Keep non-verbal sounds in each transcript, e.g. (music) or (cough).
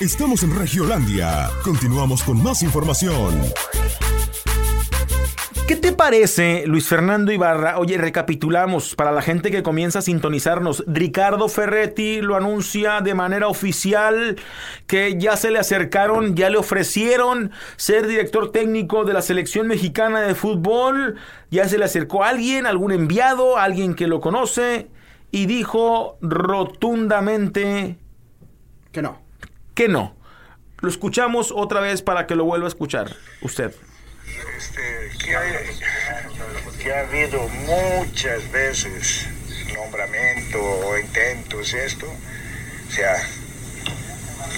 Estamos en Regiolandia. Continuamos con más información. ¿Qué te parece, Luis Fernando Ibarra? Oye, recapitulamos para la gente que comienza a sintonizarnos. Ricardo Ferretti lo anuncia de manera oficial que ya se le acercaron, ya le ofrecieron ser director técnico de la selección mexicana de fútbol. Ya se le acercó a alguien, algún enviado, alguien que lo conoce y dijo rotundamente Que no. Que no. Lo escuchamos otra vez para que lo vuelva a escuchar usted. Este, que, hay- que ha habido muchas veces nombramiento o intentos esto, o sea,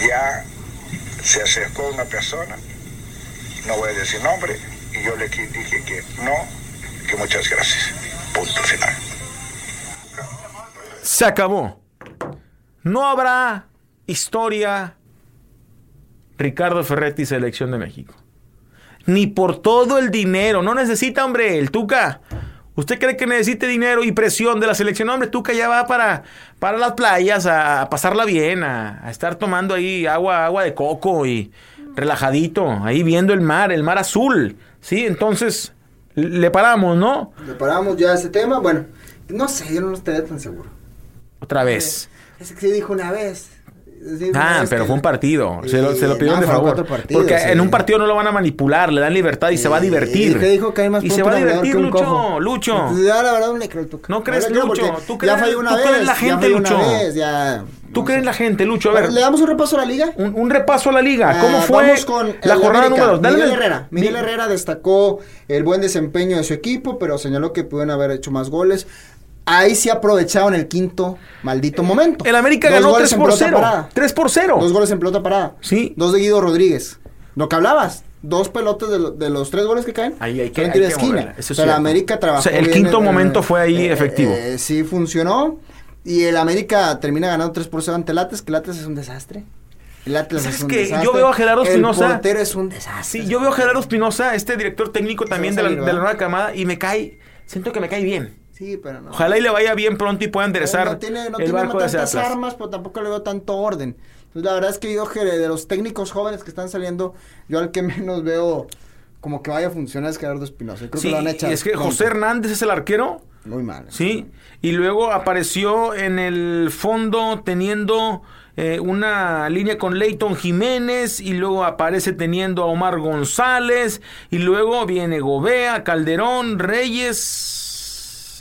ya se acercó una persona, no voy a decir nombre, y yo le dije que no, que muchas gracias. Punto final. Se acabó. No habrá historia Ricardo Ferretti, selección de México. Ni por todo el dinero. No necesita, hombre, el Tuca. ¿Usted cree que necesite dinero y presión de la selección? Hombre, Tuca ya va para, para las playas a, pasarla bien, a, a estar tomando ahí agua, agua de coco y relajadito, ahí viendo el mar, el mar azul. Sí, entonces le paramos, ¿no? Preparamos ya ese tema. Bueno, no sé, yo no estaría tan seguro. Otra vez. Es que se dijo una vez. Ah, pero que- fue un partido. Se lo, se lo pidieron no, de favor. partidos, Porque sí. en un partido no lo van a manipular, le dan libertad y se va a divertir. ¿Y dijo que hay más Y se va a divertir, Lucho. Lucho. Entonces, ya la verdad no le creo. ¿No crees, creo Lucho? ¿Tú ya crees- falló una tú vez. crees la ya gente, una Lucho? vez, ya, ¿Tú no crees la gente, Lucho? A ver, ¿Le damos un repaso a la liga? un, un repaso a la liga. ¿Cómo Ah, fue vamos con la jornada América. número? Dale Miguel el- Herrera. Miguel Mi- Herrera destacó el buen desempeño de su equipo, pero señaló que pudieron haber hecho más goles. Ahí sí aprovecharon el quinto maldito momento. El América Dos ganó goles 3 en por pelota 0. parada. 3 por 0. Dos goles en pelota parada. Sí. Dos de Guido Rodríguez. Lo que hablabas. Dos pelotas de, lo- de los tres goles que caen. Ahí hay que- hay que esquina. moverla, eso es o sea, la cierto. América trabajó O sea, el bien quinto en- momento fue ahí efectivo. eh, sí funcionó. Y el América termina ganando 3 por 0 ante el Atlas, que el Atlas es un desastre. El Atlas ¿Sabes es un qué? desastre. Yo veo a Gerardo El Espinosa. portero es un desastre. Sí, yo veo a Gerardo Espinosa, este director técnico también de la, de la nueva camada, y me cae. Siento que me cae bien. Sí, pero no. Ojalá y le vaya bien pronto y pueda enderezar no tiene, no el tiene barco de tantas Atlas. armas, pero tampoco le veo tanto orden. Entonces, la verdad es que yo, de los técnicos jóvenes que están saliendo, yo al que (laughs) menos veo como que vaya a funcionar es Gerardo Espinosa. Yo Creo Sí, que lo y es que. José Hernández es el arquero. Muy mal. Sí, y luego apareció en el fondo teniendo eh, una línea con Leighton Jiménez y luego aparece teniendo a Omar González y luego viene Gobea, Calderón, Reyes,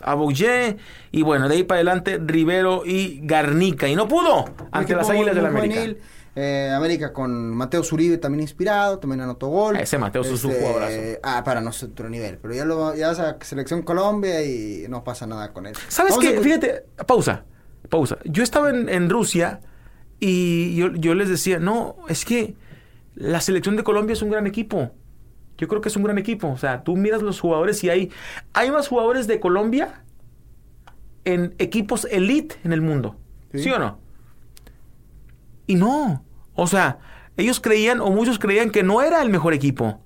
Abouyé y bueno, de ahí para adelante Rivero y Garnica y no pudo ante las Águilas del muy América. Eh, América con Mateo Zuribe también inspirado, también anotó gol. Ese Mateo es un jugadorazo. Ah, para nuestro nivel, pero ya lo ya es a selección Colombia y no pasa nada con él. ¿Sabes Vamos qué? a- Fíjate, pausa, pausa. Yo estaba en, en Rusia y yo, yo les decía, no, es que la selección de Colombia es un gran equipo. Yo creo que es un gran equipo. O sea, tú miras los jugadores y hay, hay más jugadores de Colombia en equipos elite en el mundo. ¿Sí, Sí. o no? Y no. O sea, ellos creían, o muchos creían que no era el mejor equipo.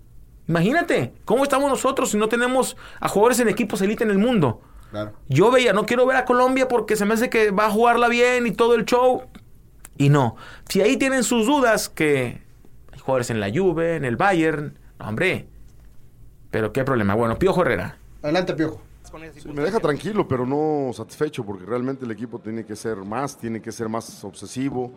Imagínate, ¿cómo estamos nosotros si no tenemos a jugadores en equipos elite en el mundo? Claro. Yo veía, no quiero ver a Colombia porque se me hace que va a jugarla bien y todo el show. Y no. Si ahí tienen sus dudas que hay jugadores en la Juve, en el Bayern, hombre. Pero qué problema. Bueno, Piojo Herrera. Adelante, Piojo. Sí, me deja tranquilo, pero no satisfecho, porque realmente el equipo tiene que ser más, tiene que ser más obsesivo.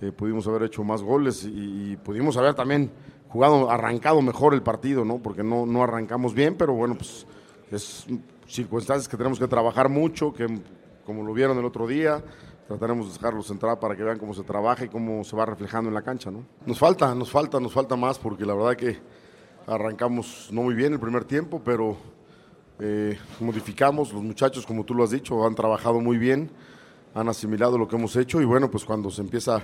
Eh, pudimos haber hecho más goles y, y pudimos haber también jugado, arrancado mejor el partido, ¿no? Porque no, no arrancamos bien, pero bueno, pues es circunstancias que tenemos que trabajar mucho, que como lo vieron el otro día, trataremos de dejarlos entrar para que vean cómo se trabaja y cómo se va reflejando en la cancha, ¿no? Nos falta, nos falta, nos falta más, porque la verdad que arrancamos no muy bien el primer tiempo, pero eh, modificamos, los muchachos, como tú lo has dicho, han trabajado muy bien, han asimilado lo que hemos hecho y bueno, pues cuando se empieza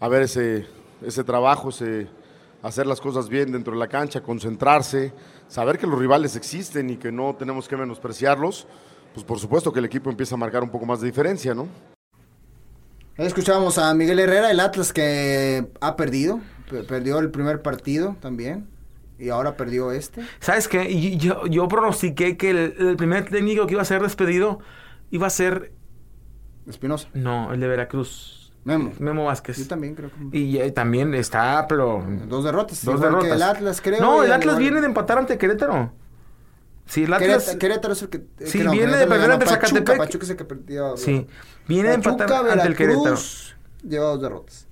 a ver ese, ese trabajo, ese hacer las cosas bien dentro de la cancha, concentrarse, saber que los rivales existen y que no tenemos que menospreciarlos, pues por supuesto que el equipo empieza a marcar un poco más de diferencia, ¿no? Escuchábamos a Miguel Herrera, el Atlas que ha perdido, pe- perdió el primer partido también y ahora perdió este. ¿Sabes qué? Yo, yo pronostiqué que el, el primer técnico que iba a ser despedido iba a ser. Espinosa. No, el de Veracruz. Memo. Memo Vázquez. Yo también creo que... Y eh, también está, pero. Dos derrotas. Dos que derrotas. el Atlas, creo. No, el Atlas igual- viene de empatar ante Querétaro. Sí, el Atlas. Querétaro, es el que... eh, Sí, que no, viene de perder ante Zacatepec. Pachuca es el que perdió. Sí. Viene de empatar ante el Querétaro. Lleva dos derrotas.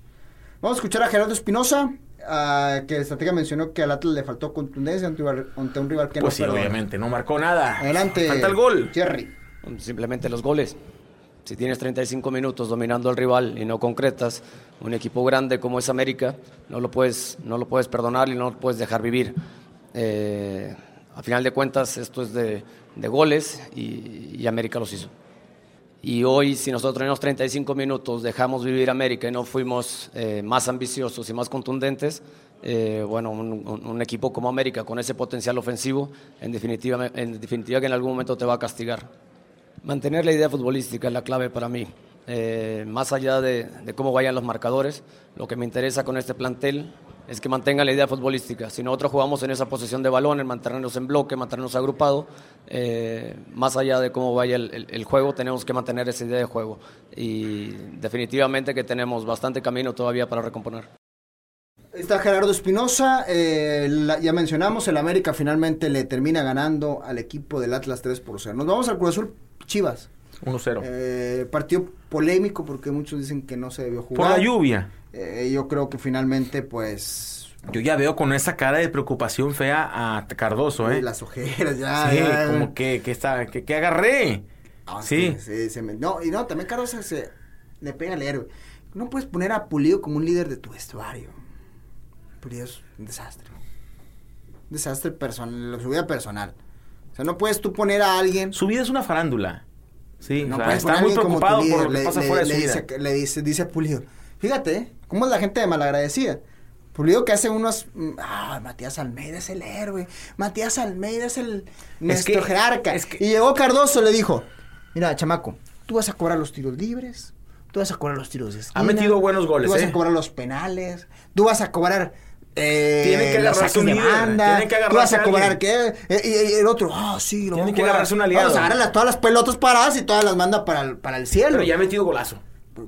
Vamos a escuchar a Gerardo Espinosa, ah, que estratega mencionó que al Atlas le faltó contundencia ante, un rival- ante un rival que Pues no sí, obviamente, no marcó nada. Adelante. Falta el gol. Jerry. Simplemente los goles. Si tienes 35 minutos dominando al rival y no concretas, un equipo grande como es América, no lo puedes, no lo puedes perdonar y no lo puedes dejar vivir. Eh, a final de cuentas, esto es de, de goles y, y América los hizo. Y hoy, si nosotros en los 35 minutos dejamos vivir América y no fuimos eh, más ambiciosos y más contundentes, eh, bueno, un, un- equipo como América con ese potencial ofensivo, en definitiva, en definitiva que en algún momento te va a castigar. Mantener la idea futbolística es la clave para mí. Eh, más allá de, cómo vayan los marcadores, lo que me interesa con este plantel es que mantengan la idea futbolística. Si nosotros jugamos en esa posición de balón, en mantenernos en bloque, mantenernos agrupados, eh, más allá de cómo vaya el, juego, tenemos que mantener esa idea de juego. Y definitivamente que tenemos bastante camino todavía para recomponer. Está Gerardo Espinosa, eh, ya mencionamos, el América finalmente le termina ganando al equipo del Atlas 3 por 0. Nos vamos al Cruz Azul Chivas. 1-0. Eh, partido polémico porque muchos dicen que no se debió Por jugar. la lluvia. Eh, yo creo que finalmente, pues. Yo ya veo con esa cara de preocupación fea a Cardoso, ¿eh? Las ojeras, ya. sí, ya, como que, que, está, que, que agarré. Ah, sí. sí, sí, se me- no, y no, también Carlos se, se- le pega al héroe. No puedes poner a Pulido como un líder de tu vestuario. Pulido es un desastre. Un desastre personal, su vida personal. O sea, no puedes tú poner a alguien. Su vida es una farándula. Sí, No o sea, está muy preocupado por lo que Le- pasa le- fuera de le su dice, vida. Le dice, Pulido. Fíjate, ¿eh? ¿cómo es la gente de malagradecida? Pulido que hace unos. mm, Ah, Matías Almeida es el héroe. Matías Almeida es el. Nuestro que- jerarca. es que- Y llegó Cardoso, le dijo: Mira, chamaco, tú vas a cobrar los tiros libres. Tú vas a cobrar los tiros de esquina. Ha metido buenos goles, Tú vas ¿eh? a cobrar los penales. Tú vas a cobrar. Eh, Tiene que agarrarse un de líder, banda, tiene que tú vas agarrarse a cobrar qué Eh, y, y el otro ah sí lo que agarrarse un aliado. vamos a agarrar todas las pelotas paradas y todas las manda para el, para el cielo Pero ya ha metido golazo.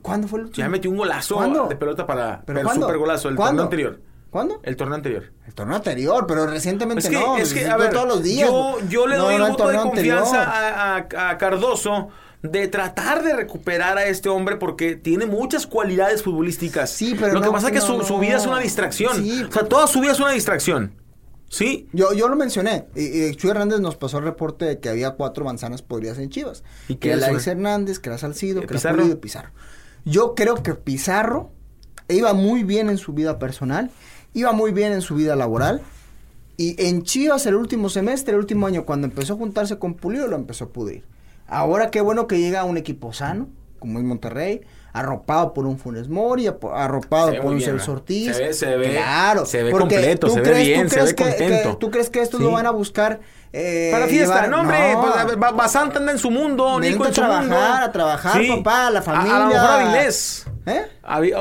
¿cuándo fue el último? Ya metió un golazo ¿Cuándo? de pelota para ¿Pero el cuándo? super golazo, el ¿Cuándo? torneo anterior. ¿Cuándo? El torneo anterior. El torneo anterior, pero recientemente Es que, no. es que, a ver, todos los días. yo, yo le doy no, el el voto de confianza a, a- a Cardoso de tratar de recuperar a este hombre porque tiene muchas cualidades futbolísticas. Sí, pero Lo que no- pasa es que su, su vida es una distracción. Sí. O sea, toda su vida es una distracción. ¿Sí? Yo, yo lo mencioné. Y, y Chuy Hernández nos pasó el reporte de que había cuatro manzanas podridas en Chivas. ¿Y que era? Hernández, que era Salcido, ¿Eh, que era? Pulido y Pizarro. Yo creo que Pizarro iba muy bien en su vida personal, iba muy bien en su vida laboral. Y en Chivas el último semestre, el último año, cuando empezó a juntarse con Pulido, lo empezó a pudrir. Ahora qué bueno que llega un equipo sano, como es Monterrey, arropado por un Funes Mori, arropado por un bien, Celso. Ortiz. Se ve- se ve- claro, se ve completo, se ve crees- bien, se ve que- que- contento. ¿Tú crees que estos Sí. lo van a buscar? eh, Para fiesta, llevar- no, hombre. pues, a Basanta anda en su mundo, Nico a en su trabajar, mundo. a trabajar, papá, la A- familia. A, lo mejor Avilés. ¿Eh?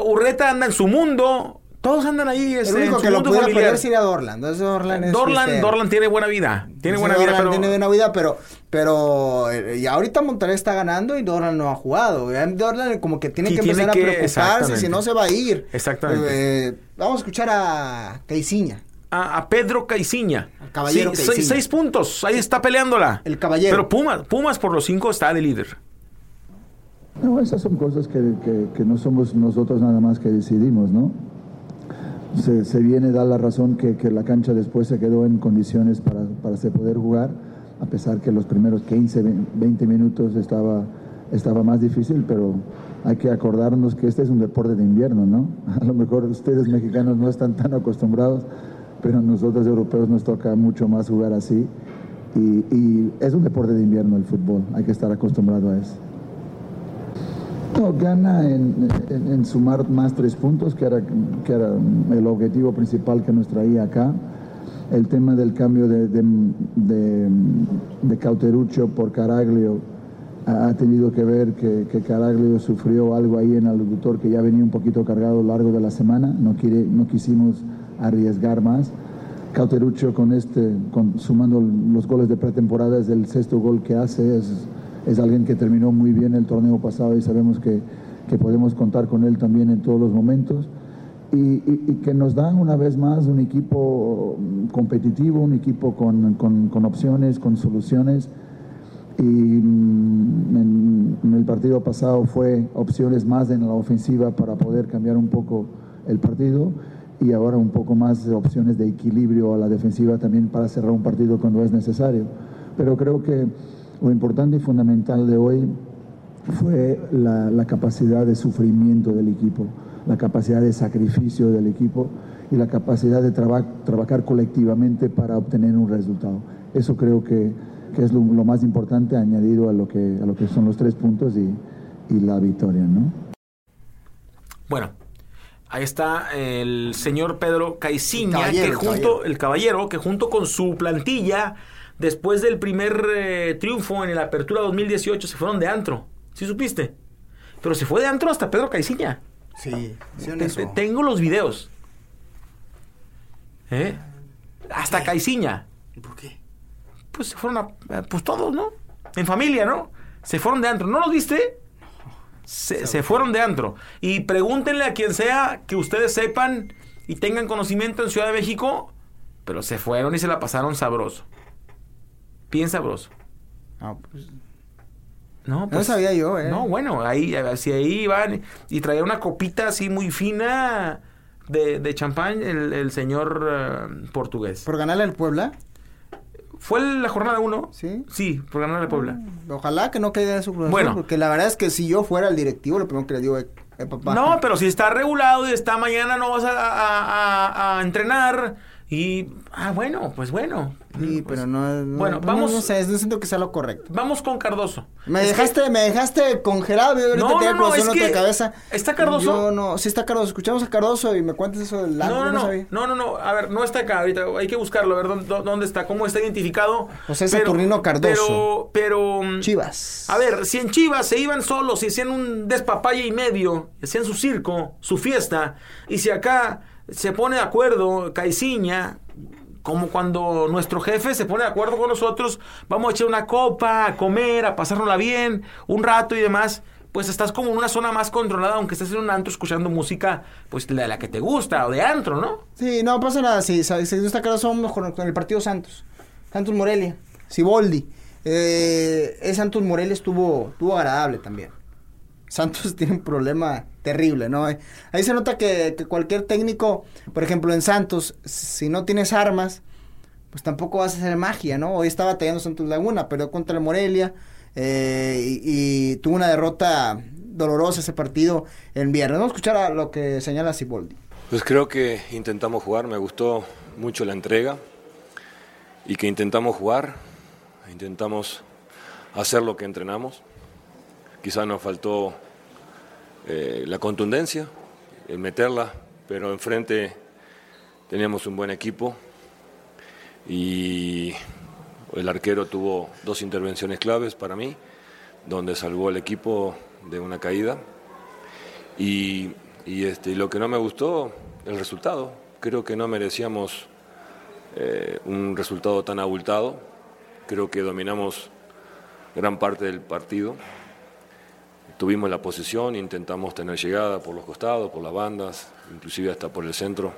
Urreta anda en su mundo. Todos andan ahí. El este, único que lo mundo pudiera familiar. perder sería Dorland. Entonces Dorland es Dorlan, fiestero. Dorlan tiene buena vida. Tiene Sí, buena vida, Dorlan pero. tiene buena vida, pero, pero eh, y ahorita Monterrey está ganando y Dorlan no ha jugado. Ya Dorlan como que tiene Sí, que tiene empezar que- a preocuparse, si no se va a ir. Exactamente. Eh, vamos a escuchar a Caiciña. A, a Pedro Caiciña. caballero Sí, seis, puntos. Ahí está peleándola. El caballero. Pero Pumas, Pumas por los cinco está de líder. No, esas son cosas que, que- que no somos nosotros nada más que decidimos, ¿no? Se, se viene da la razón que, que la cancha después se quedó en condiciones para, para se poder jugar, a pesar que los primeros 15, 20 minutos estaba, estaba más difícil, pero hay que acordarnos que este es un deporte de invierno, ¿no? (laughs) A lo mejor ustedes mexicanos no están tan acostumbrados, pero nosotros europeos nos toca mucho más jugar así. Y, y es un deporte de invierno el fútbol, hay que estar acostumbrado a eso. No, gana en, sumar más tres puntos, que era, que era el objetivo principal que nos traía acá. El tema del cambio de, de, Cauteruccio por Caraglio ha tenido que ver que, que Caraglio sufrió algo ahí en el aductor que ya venía un poquito cargado a lo largo de la semana. No, quiere, no quisimos arriesgar más. Cauteruccio con este, con, sumando los goles de pretemporada, es el sexto gol que hace, es, es alguien que terminó muy bien el torneo pasado y sabemos que, que podemos contar con él también en todos los momentos. Y, que nos dan una vez más un equipo mm, competitivo, un equipo con, con- opciones, con soluciones. Y mm, en, el partido pasado fue opciones más en la ofensiva para poder cambiar un poco el partido y ahora un poco más opciones de equilibrio a la defensiva también para cerrar un partido cuando es necesario. Pero creo que lo importante y fundamental de hoy fue la, la capacidad de sufrimiento del equipo, la capacidad de sacrificio del equipo y la capacidad de traba- trabajar colectivamente para obtener un resultado. Eso creo que, que es lo, lo más importante añadido a lo que, a lo que son los tres puntos y, y la victoria, ¿no? Bueno, ahí está el señor Pedro Caiciña, que junto, caballero. el caballero, que junto con su plantilla, después del primer eh, triunfo en la apertura 2018, se fueron de antro. ¿Sí supiste? Pero se fue de antro hasta Pedro Caiciña. Sí, sí, Te- te- tengo los videos. ¿Eh? Hasta Caiciña. ¿Por qué? Pues se fueron a. Pues todos, ¿no? En familia, ¿no? Se fueron de antro. ¿No los viste? Se, se fueron de antro. Y pregúntenle a quien sea que ustedes sepan y tengan conocimiento en Ciudad de México, pero se fueron y se la pasaron sabroso. Bien sabroso. No, pues, No, No sabía yo, ¿eh? No, bueno, ahí, así ahí iban y traía una copita así muy fina de, de champán el, el señor eh, portugués. ¿Por ganarle al Puebla? ¿Fue la jornada uno? Sí. Sí, por ganarle al Puebla. Ojalá que no caiga en su Cruz Bueno. porque la verdad es que si yo fuera el directivo, lo primero que le digo es, eh, papá. No, pero si está regulado y está mañana no vas a, a- a- a entrenar y... Ah, bueno, pues bueno. Sí, pero no, no- Bueno, no- vamos- No, sé, no siento que sea lo correcto. Vamos con Cardoso. Me Es que- dejaste, me dejaste congelado, yo ahorita No, tenía no, no, es en otra que- cabeza. ¿Está Cardoso? Yo no, sí está Cardoso. Escuchamos a Cardoso y me cuentas eso del No, antro, no, no, sabía. no, no, no, a ver, no está acá ahorita, hay que buscarlo, a ver dónde, dónde está, cómo está identificado. José Saturnino Cardoso. Pero, pero... Chivas. A ver, si en Chivas se iban solos y hacían un despapalle y medio, hacían su circo, su fiesta, y si acá se pone de acuerdo Caiciña, como cuando nuestro jefe se pone de acuerdo con nosotros, vamos a echar una copa, a comer, a pasárnosla bien, un rato y demás, pues estás como en una zona más controlada, aunque estés en un antro escuchando música, pues de la que te gusta, o de antro, ¿no? Sí, no pasa nada. Si no está Cardoso, vamos con, el partido Santos. Santos Morelia. Siboldi. Eh, ese Santos Morelia estuvo, estuvo agradable también. Santos (laughs) tiene un problema terrible, ¿no? Eh, Ahí se nota que, cualquier técnico, por ejemplo, en Santos, si no tienes armas, pues tampoco vas a hacer magia, ¿no? Hoy estaba batallando Santos Laguna, pero contra el Morelia eh, y, tuvo una derrota dolorosa ese partido en viernes. Vamos a escuchar a lo que señala Siboldi. Pues creo que intentamos jugar, me gustó mucho la entrega y que intentamos jugar, intentamos hacer lo que entrenamos. Quizás nos faltó eh, la contundencia, el meterla, pero enfrente teníamos un buen equipo y el arquero tuvo dos intervenciones claves para mí, donde salvó al equipo de una caída Y, y, este, lo que no me gustó, el resultado. Creo que no merecíamos eh, un resultado tan abultado. Creo que dominamos gran parte del partido. Tuvimos la posesión, intentamos tener llegada por los costados, por las bandas, inclusive hasta por el centro,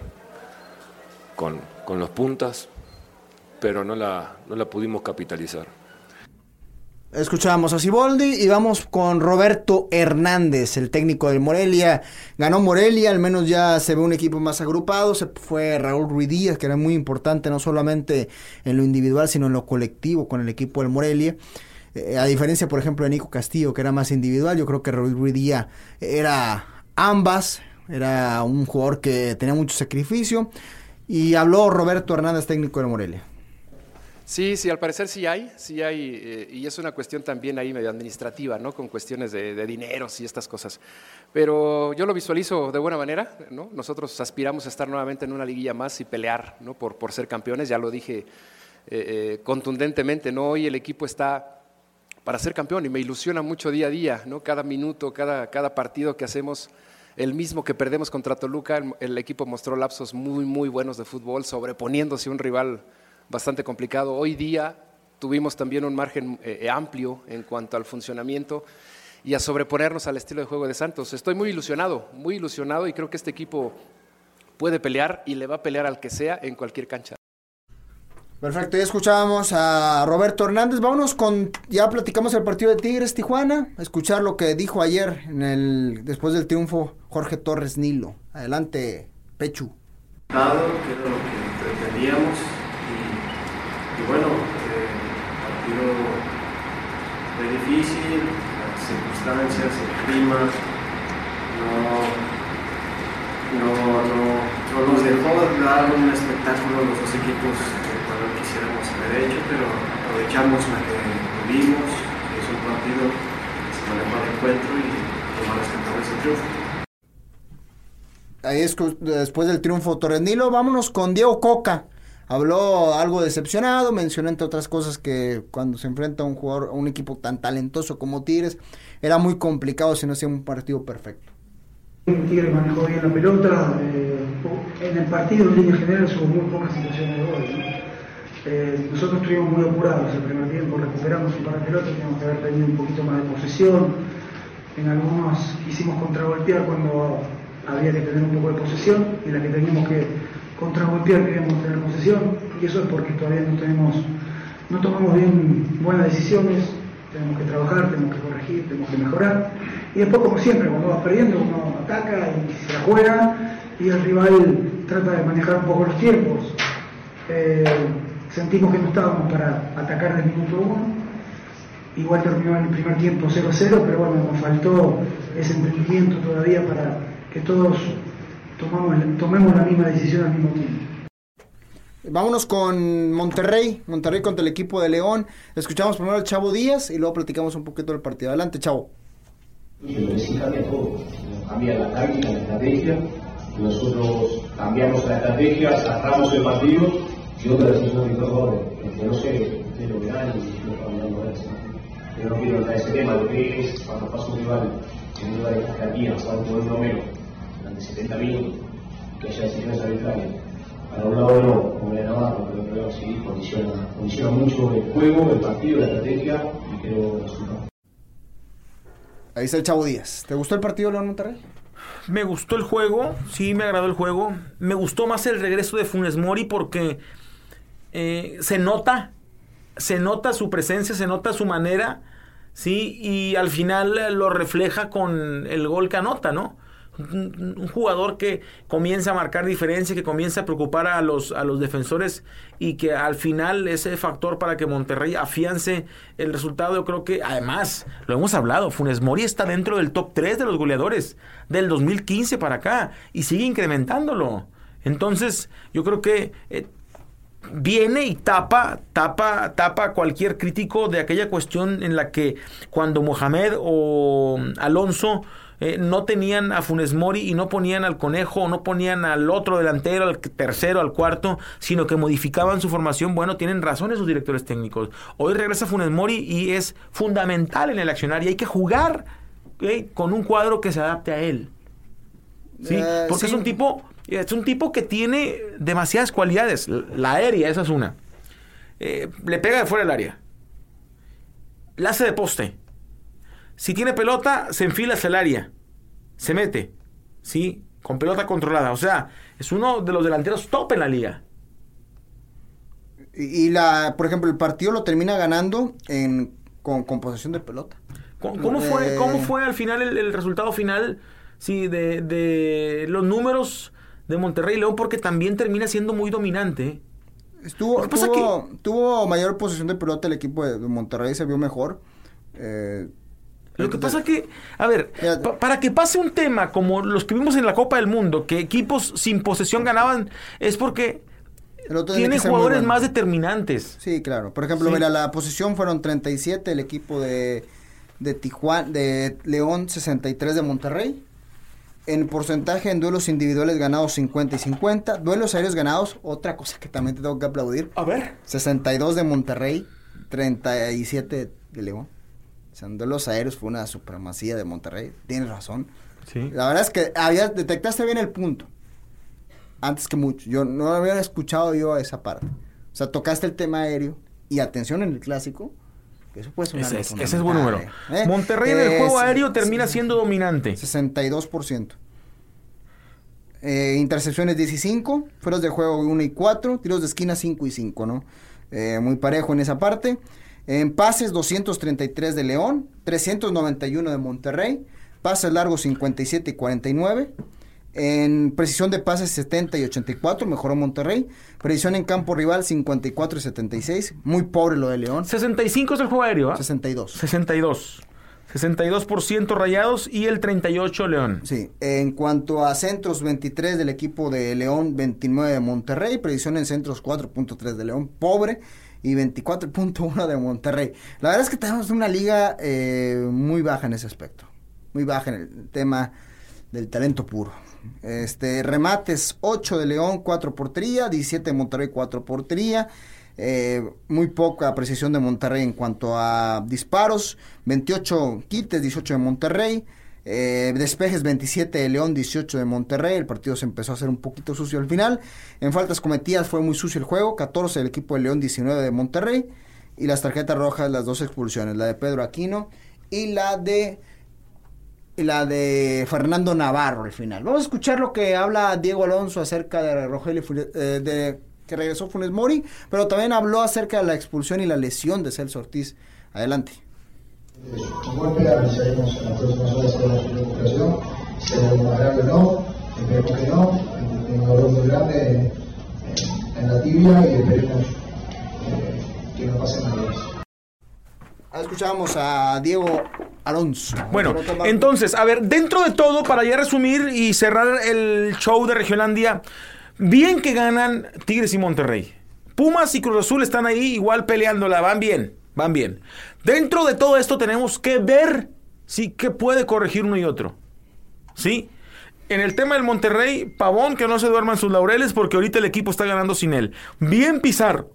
con, con los puntas, pero no la, no la pudimos capitalizar. Escuchábamos a Siboldi y vamos con Roberto Hernández, el técnico del Morelia. Ganó Morelia, al menos ya se ve un equipo más agrupado. Se fue Raúl Ruiz Díaz, que era muy importante no solamente en lo individual, sino en lo colectivo con el equipo del Morelia. Eh, a diferencia, por ejemplo, de Nico Castillo, que era más individual, yo creo que Raúl Ruiz Díaz era ambas. Era un jugador que tenía mucho sacrificio. Y habló Roberto Hernández, técnico del Morelia. Sí, sí, al parecer sí hay, sí hay, eh, y es una cuestión también ahí medio administrativa, ¿no? Con cuestiones de, de, dineros y estas cosas. Pero yo lo visualizo de buena manera, ¿no? Nosotros aspiramos a estar nuevamente en una liguilla más y pelear, ¿no? Por, por ser campeones, ya lo dije eh, eh, contundentemente, ¿no? Hoy el equipo está para ser campeón y me ilusiona mucho día a día, ¿no? Cada minuto, cada, cada partido que hacemos, el mismo que perdemos contra Toluca, el, equipo mostró lapsos muy, muy buenos de fútbol, sobreponiéndose a un rival bastante complicado. Hoy día tuvimos también un margen eh, amplio en cuanto al funcionamiento y a sobreponernos al estilo de juego de Santos. Estoy muy ilusionado, muy ilusionado y creo que este equipo puede pelear y le va a pelear al que sea en cualquier cancha. Perfecto, ya escuchábamos a Roberto Hernández. Vámonos con, ya platicamos el partido de Tigres Tijuana, escuchar lo que dijo ayer en el, después del triunfo Jorge Torres Nilo. Adelante, Pechu. que era lo que pretendíamos, y bueno, eh, partido fue difícil, las circunstancias, el clima, no, no, no, no nos dejó dar un espectáculo a los dos equipos cual quisiéramos haber hecho, pero aprovechamos la que tuvimos, es un partido que se manejó al encuentro y tomar rescatable ese triunfo. Ahí es después del triunfo Torrenilo, vámonos con Diego Coca habló algo decepcionado, mencionó entre otras cosas que cuando se enfrenta a un jugador, a un equipo tan talentoso como Tigres, era muy complicado si no hacía un partido perfecto. Tigres manejó bien la pelota, eh, en el partido en línea general hubo muy pocas situaciones de gol. Eh, nosotros estuvimos muy apurados el primer tiempo, recuperamos un par de pelotas, teníamos que haber tenido un poquito más de posesión. En algunos quisimos contragolpear cuando había que tener un poco de posesión y la que teníamos que contragolpear queríamos tener posesión y eso es porque todavía no tenemos, no tomamos bien buenas decisiones, tenemos que trabajar, tenemos que corregir, tenemos que mejorar. Y después, como siempre, cuando vas perdiendo, uno ataca y se la juega y el rival trata de manejar un poco los tiempos. Eh, sentimos que no estábamos para atacar del minuto uno. Igual terminó en el primer tiempo 0-0, pero bueno, nos faltó ese entendimiento todavía para que todos tomamos, tomemos la misma decisión al mismo tiempo. Vámonos con Monterrey, Monterrey contra el equipo de León. Escuchamos primero al Chavo Díaz y luego platicamos un poquito del partido. Adelante, Chavo. Sí cambia todo, cambia la táctica, la estrategia. Nosotros cambiamos la estrategia, cerramos el partido y otra decisión de jugadores. Que no sé, ustedes lo verán y lo cambiamos eso. Yo no quiero entrar ese tema, lo que es cuando pasa un rival en un lugar de hasta aquí, hasta un menos durante 70 minutos, que haya decisiones arbitrarias. Para un lado no, como la Navarro, pero creo que sí, condiciona, condiciona mucho el juego, el partido, la estrategia y creo el resultado. Ahí está el Chavo Díaz. ¿Te gustó el partido León Monterrey? Me gustó el juego, sí me agradó el juego. Me gustó más el regreso de Funes Mori porque eh, se nota, se nota su presencia, se nota su manera, sí, y al final lo refleja con el gol que anota, ¿no? un, jugador que comienza a marcar diferencia, que comienza a preocupar a los, a los defensores y que al final ese factor para que Monterrey afiance el resultado, yo creo que además, lo hemos hablado, Funes Mori está dentro del top 3 de los goleadores del 2015 para acá y sigue incrementándolo. Entonces, yo creo que eh, viene y tapa, tapa, tapa cualquier crítico de aquella cuestión en la que cuando Mohamed o Alonso eh, no tenían a Funes Mori y no ponían al conejo, o no ponían al otro delantero, al tercero, al cuarto, sino que modificaban su formación. Bueno, tienen razón esos directores técnicos. Hoy regresa Funes Mori y es fundamental en el accionar y hay que jugar con un cuadro que se adapte a él. ¿sí? Eh, Porque sí. es un tipo, es un tipo que tiene demasiadas cualidades. La aérea, esa es una. Eh, le pega de fuera del área. La hace de poste. Si tiene pelota, se enfila hacia el área. Se mete. ¿Sí? Con pelota controlada. O sea, es uno de los delanteros top en la liga. Y, la, por ejemplo, el partido lo termina ganando en, con, con posesión de pelota. ¿Cómo, cómo fue, Eh, cómo fue al final el, el resultado final sí, de, de los números de Monterrey y León? Porque también termina siendo muy dominante. Estuvo, que tuvo, tuvo mayor posesión de pelota el equipo de, Monterrey, se vio mejor. Eh, Lo que pasa que, a ver, pa- para que pase un tema como los que vimos en la Copa del Mundo, que equipos sin posesión ganaban, es porque tiene jugadores bueno. más determinantes. Sí, claro. Por ejemplo, Sí. mira, la posición fueron 37, el equipo de, de Tijuana, de León 63 de Monterrey. En porcentaje en duelos individuales ganados 50 y 50. Duelos aéreos ganados, otra cosa que también te tengo que aplaudir. A ver. 62 de Monterrey, 37 de León. O sea, en duelos aéreos fue una supremacía de Monterrey. Tienes razón. Sí. La verdad es que había, detectaste bien el punto. Antes que mucho. Yo no había escuchado yo esa parte. O sea, tocaste el tema aéreo. Y atención en el clásico. Eso puede Ese es, fundamental, ese es buen número. ¿eh? Monterrey en el juego Es- aéreo termina siendo dominante. 62%. Eh, intercepciones 15, fueros de juego 1 y 4, tiros de esquina 5 y 5, ¿no? Eh, muy parejo en esa parte. En pases 233 de León, 391 de Monterrey, pases largos 57 y 49. En precisión de pases 70 y 84, mejoró Monterrey. Precisión en campo rival 54 y 76, muy pobre lo de León. 65 es el juego aéreo, ¿ah? 62. 62. 62% rayados y el 38 León. Sí, en cuanto a centros, 23 del equipo de León, 29 de Monterrey, predicción en centros 4.3 de León, pobre, y 24.1 de Monterrey. La verdad es que tenemos una liga eh, muy baja en ese aspecto, muy baja en el tema del talento puro. Este, remates 8 de León, 4 portería, 17 de Monterrey, 4 portería. Eh, muy poca precisión de Monterrey en cuanto a disparos, 28 quites, 18 de Monterrey, eh, despejes 27 de León, 18 de Monterrey, el partido se empezó a hacer un poquito sucio al final, en faltas cometidas fue muy sucio el juego, 14 del equipo de León, 19 de Monterrey, y las tarjetas rojas, las dos expulsiones, la de Pedro Aquino y la de la de Fernando Navarro al final. Vamos a escuchar lo que habla Diego Alonso acerca de Rogelio eh, de que regresó Funes Mori, pero también habló acerca de la expulsión y la lesión de Celso Ortiz. Adelante. Golpe, avisaremos en las próximas horas de la recuperación, grave o no, esperemos que no, un dolor muy grande en, en la tibia y esperemos eh, que no pase nada escuchábamos a Diego Alonso. Bueno, entonces, a ver, dentro de todo, para ya resumir y cerrar el show de Regionlandia, bien que ganan Tigres y Monterrey. Pumas y Cruz Azul están ahí igual peleándola, van bien, van bien. Dentro de todo esto tenemos que ver, sí, qué puede corregir uno y otro. ¿Sí? En el tema del Monterrey, Pavón, que no se duerman sus laureles porque ahorita el equipo está ganando sin él. Bien Pizarro.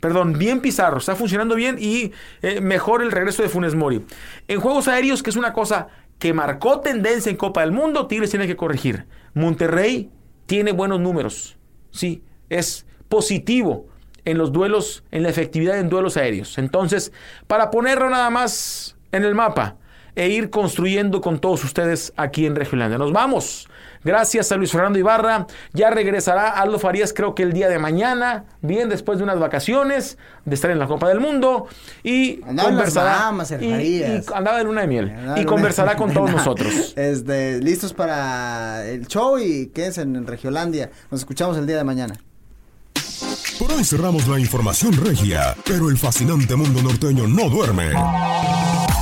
Perdón, bien Pizarro, está funcionando bien y eh, mejor el regreso de Funes Mori. En juegos aéreos, que es una cosa que marcó tendencia en Copa del Mundo, Tigres tiene que corregir. Monterrey tiene buenos números. Sí, es positivo en los duelos, en la efectividad en duelos aéreos. Entonces, para ponerlo nada más en el mapa e ir construyendo con todos ustedes aquí en Regiolandia. Nos vamos. Gracias a Luis Fernando Ibarra. Ya regresará Aldo Farías, creo que el día de mañana, bien después de unas vacaciones, de estar en la Copa del Mundo. Y Andaba en las conversará. Bahamas, el y- Farías. y andaba de luna de miel. Andaba y conversará con todos (laughs) nosotros. Este, listos para el show y quédense en Regiolandia. Nos escuchamos el día de mañana. Por hoy cerramos la información regia, pero el fascinante mundo norteño no duerme.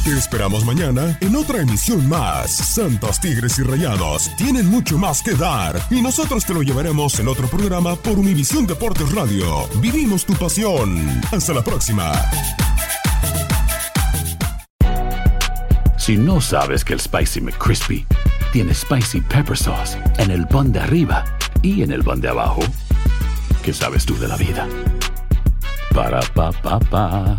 Te esperamos mañana en otra emisión más. Santos Tigres y Rayados tienen mucho más que dar y nosotros te lo llevaremos en otro programa por Univisión Deportes Radio. Vivimos tu pasión. Hasta la próxima. Si no sabes que el Spicy McCrispy tiene Spicy Pepper Sauce en el pan de arriba y en el pan de abajo, ¿qué sabes tú de la vida? Para, pa, pa, pa.